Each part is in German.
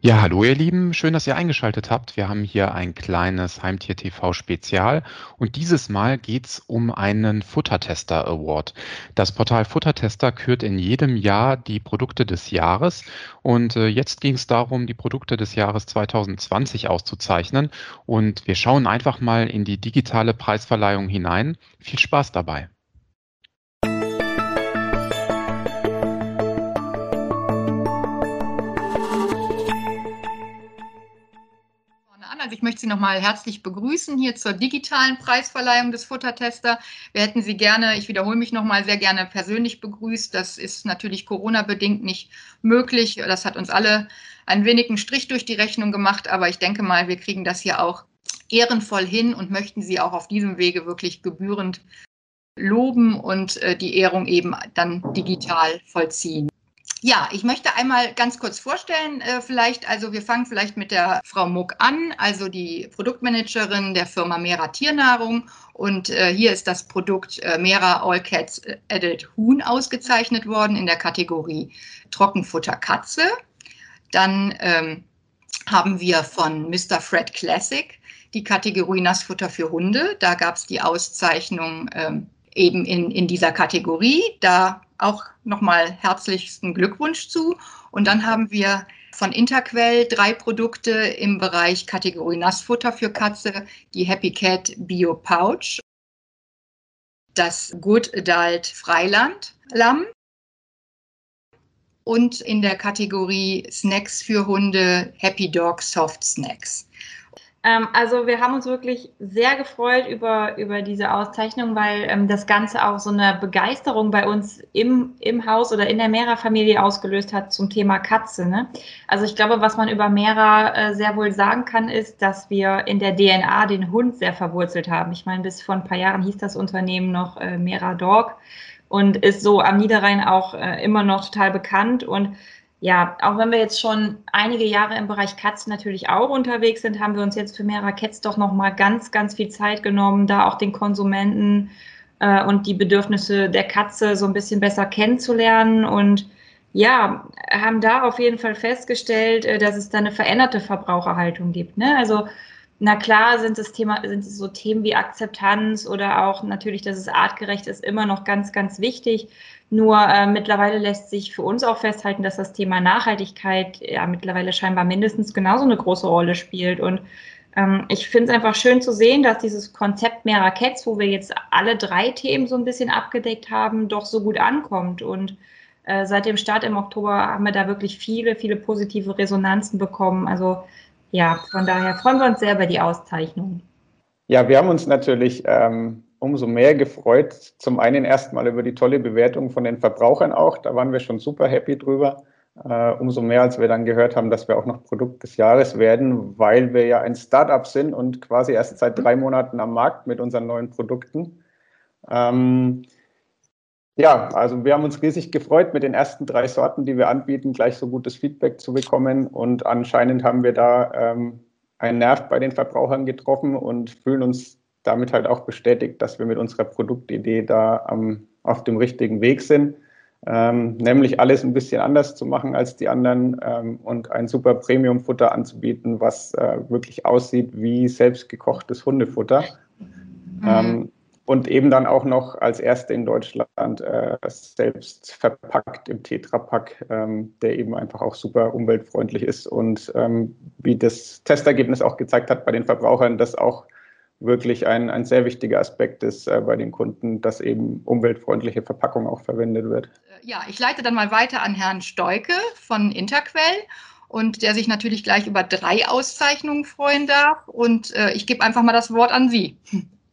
Ja, hallo ihr Lieben, schön, dass ihr eingeschaltet habt. Wir haben hier ein kleines Heimtier-TV-Spezial und dieses Mal geht's um einen Futtertester Award. Das Portal Futtertester kürt in jedem Jahr die Produkte des Jahres und äh, jetzt ging es darum, die Produkte des Jahres 2020 auszuzeichnen und wir schauen einfach mal in die digitale Preisverleihung hinein. Viel Spaß dabei. Möchte Sie nochmal herzlich begrüßen hier zur digitalen Preisverleihung des Futtertester. Wir hätten Sie gerne, ich wiederhole mich nochmal, sehr gerne persönlich begrüßt. Das ist natürlich Corona-bedingt nicht möglich. Das hat uns alle einen Strich durch die Rechnung gemacht, aber ich denke mal, wir kriegen das hier auch ehrenvoll hin und möchten Sie auch auf diesem Wege wirklich gebührend loben und äh, die Ehrung eben dann digital vollziehen. Ja, ich möchte einmal ganz kurz vorstellen, äh, vielleicht, also wir fangen vielleicht mit der Frau Muck an, also die Produktmanagerin der Firma Mera Tiernahrung. Und äh, hier ist das Produkt äh, Mera All Cats Adult Huhn ausgezeichnet worden in der Kategorie Trockenfutter Katze. Dann ähm, haben wir von Mr. Fred Classic die Kategorie Nassfutter für Hunde. Da gab es die Auszeichnung ähm, eben in, in dieser Kategorie. Da auch nochmal herzlichsten Glückwunsch zu. Und dann haben wir von Interquell drei Produkte im Bereich Kategorie Nassfutter für Katze, die Happy Cat Bio Pouch, das Good Adult Freiland Lamm und in der Kategorie Snacks für Hunde Happy Dog Soft Snacks. Ähm, also wir haben uns wirklich sehr gefreut über, über diese Auszeichnung, weil ähm, das Ganze auch so eine Begeisterung bei uns im, im Haus oder in der Mera-Familie ausgelöst hat zum Thema Katze. Ne? Also ich glaube, was man über Mera äh, sehr wohl sagen kann, ist, dass wir in der DNA den Hund sehr verwurzelt haben. Ich meine, bis vor ein paar Jahren hieß das Unternehmen noch äh, Mera Dog und ist so am Niederrhein auch äh, immer noch total bekannt und ja, auch wenn wir jetzt schon einige Jahre im Bereich Katzen natürlich auch unterwegs sind, haben wir uns jetzt für mehrere Cats doch noch mal ganz, ganz viel Zeit genommen, da auch den Konsumenten äh, und die Bedürfnisse der Katze so ein bisschen besser kennenzulernen und ja, haben da auf jeden Fall festgestellt, äh, dass es da eine veränderte Verbraucherhaltung gibt. Ne? Also na klar sind es Thema, sind es so Themen wie Akzeptanz oder auch natürlich, dass es artgerecht ist, immer noch ganz, ganz wichtig. Nur äh, mittlerweile lässt sich für uns auch festhalten, dass das Thema Nachhaltigkeit ja mittlerweile scheinbar mindestens genauso eine große Rolle spielt. Und ähm, ich finde es einfach schön zu sehen, dass dieses Konzept mehrerer Cats, wo wir jetzt alle drei Themen so ein bisschen abgedeckt haben, doch so gut ankommt. Und äh, seit dem Start im Oktober haben wir da wirklich viele, viele positive Resonanzen bekommen. Also ja, von daher freuen wir uns sehr über die Auszeichnung. Ja, wir haben uns natürlich ähm, umso mehr gefreut. Zum einen erstmal über die tolle Bewertung von den Verbrauchern auch. Da waren wir schon super happy drüber. Uh, umso mehr, als wir dann gehört haben, dass wir auch noch Produkt des Jahres werden, weil wir ja ein Startup sind und quasi erst seit drei Monaten am Markt mit unseren neuen Produkten. Ähm, ja, also wir haben uns riesig gefreut, mit den ersten drei Sorten, die wir anbieten, gleich so gutes Feedback zu bekommen. Und anscheinend haben wir da ähm, einen Nerv bei den Verbrauchern getroffen und fühlen uns damit halt auch bestätigt, dass wir mit unserer Produktidee da ähm, auf dem richtigen Weg sind. Ähm, nämlich alles ein bisschen anders zu machen als die anderen ähm, und ein super Premium-Futter anzubieten, was äh, wirklich aussieht wie selbstgekochtes Hundefutter. Mhm. Ähm, und eben dann auch noch als erste in Deutschland äh, selbst verpackt im Tetrapack, ähm, der eben einfach auch super umweltfreundlich ist und ähm, wie das Testergebnis auch gezeigt hat bei den Verbrauchern, das auch wirklich ein, ein sehr wichtiger Aspekt ist äh, bei den Kunden, dass eben umweltfreundliche Verpackung auch verwendet wird. Ja, ich leite dann mal weiter an Herrn Steuke von Interquell und der sich natürlich gleich über drei Auszeichnungen freuen darf. Und äh, ich gebe einfach mal das Wort an Sie.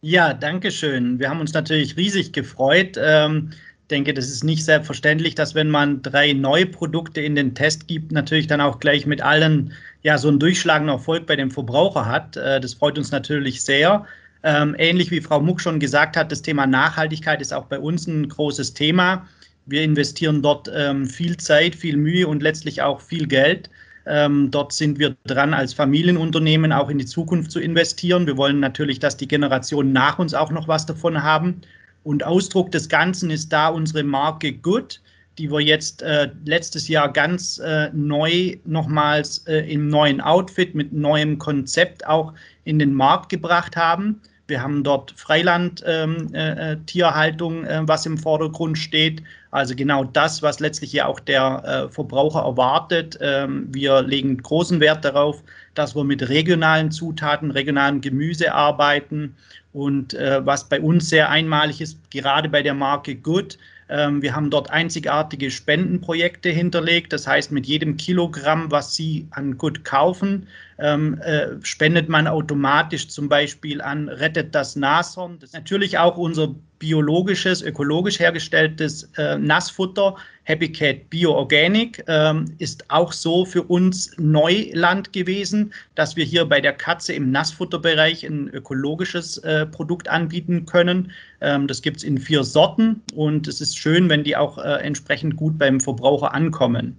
Ja, danke schön. Wir haben uns natürlich riesig gefreut. Ähm, denke, das ist nicht selbstverständlich, dass wenn man drei neue Produkte in den Test gibt, natürlich dann auch gleich mit allen ja so einen durchschlagenden Erfolg bei dem Verbraucher hat. Äh, das freut uns natürlich sehr. Ähm, ähnlich wie Frau Muck schon gesagt hat, das Thema Nachhaltigkeit ist auch bei uns ein großes Thema. Wir investieren dort ähm, viel Zeit, viel Mühe und letztlich auch viel Geld. Ähm, dort sind wir dran, als Familienunternehmen auch in die Zukunft zu investieren. Wir wollen natürlich, dass die Generationen nach uns auch noch was davon haben. Und Ausdruck des Ganzen ist da unsere Marke Good die wir jetzt äh, letztes Jahr ganz äh, neu nochmals äh, im neuen Outfit mit neuem Konzept auch in den Markt gebracht haben. Wir haben dort Freiland-Tierhaltung, ähm, äh, äh, was im Vordergrund steht. Also genau das, was letztlich ja auch der äh, Verbraucher erwartet. Ähm, wir legen großen Wert darauf, dass wir mit regionalen Zutaten, regionalem Gemüse arbeiten. Und äh, was bei uns sehr einmalig ist, gerade bei der Marke Good, ähm, wir haben dort einzigartige Spendenprojekte hinterlegt. Das heißt, mit jedem Kilogramm, was Sie an Good kaufen, ähm, äh, spendet man automatisch zum Beispiel an Rettet das Nashorn. Das ist natürlich auch unser biologisches, ökologisch hergestelltes äh, Nassfutter, Happy Cat Bio Organic, ähm, ist auch so für uns Neuland gewesen, dass wir hier bei der Katze im Nassfutterbereich ein ökologisches äh, Produkt anbieten können. Ähm, das gibt es in vier Sorten und es ist schön, wenn die auch äh, entsprechend gut beim Verbraucher ankommen.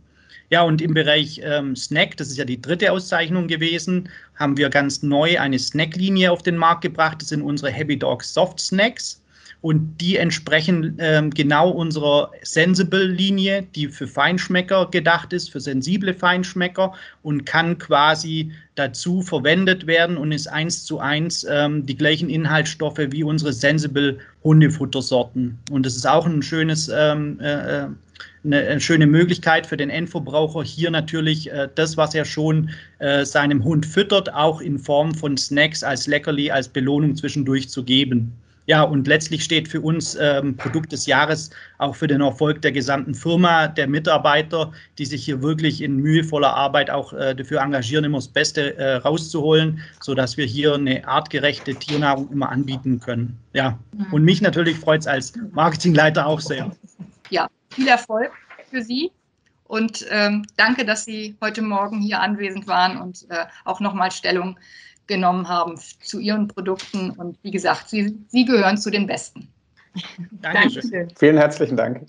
Ja, und im Bereich ähm, Snack, das ist ja die dritte Auszeichnung gewesen, haben wir ganz neu eine Snacklinie auf den Markt gebracht. Das sind unsere Happy Dog Soft Snacks und die entsprechen ähm, genau unserer Sensible-Linie, die für Feinschmecker gedacht ist, für sensible Feinschmecker und kann quasi dazu verwendet werden und ist eins zu eins ähm, die gleichen Inhaltsstoffe wie unsere Sensible Hundefuttersorten. Und das ist auch ein schönes ähm, äh, äh eine, schöne Möglichkeit für den Endverbraucher, hier natürlich äh, das, was er schon äh, seinem Hund füttert, auch in Form von Snacks als Leckerli, als Belohnung zwischendurch zu geben. Ja, und letztlich steht für uns ähm, Produkt des Jahres auch für den Erfolg der gesamten Firma, der Mitarbeiter, die sich hier wirklich in mühevoller Arbeit auch äh, dafür engagieren, immer das Beste äh, rauszuholen, sodass wir hier eine artgerechte Tiernahrung immer anbieten können. Ja, mhm. und mich natürlich freut es als Marketingleiter auch sehr. Ja, viel Erfolg für Sie. Und ähm, danke, dass Sie heute Morgen hier anwesend waren und äh, auch nochmal Stellung genommen haben zu Ihren Produkten. Und wie gesagt, Sie, Sie gehören zu den Besten. Dankeschön. Dankeschön. Vielen herzlichen Dank.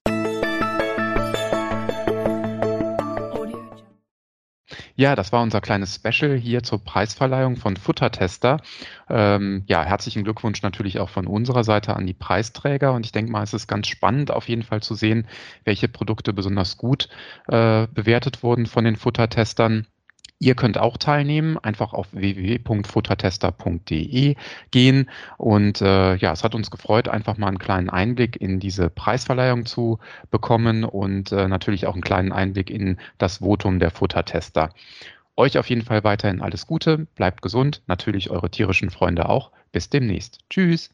Ja, das war unser kleines Special hier zur Preisverleihung von Futtertester. Ähm, ja, herzlichen Glückwunsch natürlich auch von unserer Seite an die Preisträger. Und ich denke mal, es ist ganz spannend auf jeden Fall zu sehen, welche Produkte besonders gut äh, bewertet wurden von den Futtertestern. Ihr könnt auch teilnehmen, einfach auf www.futtertester.de gehen. Und äh, ja, es hat uns gefreut, einfach mal einen kleinen Einblick in diese Preisverleihung zu bekommen und äh, natürlich auch einen kleinen Einblick in das Votum der Futtertester. Euch auf jeden Fall weiterhin alles Gute, bleibt gesund, natürlich eure tierischen Freunde auch. Bis demnächst. Tschüss.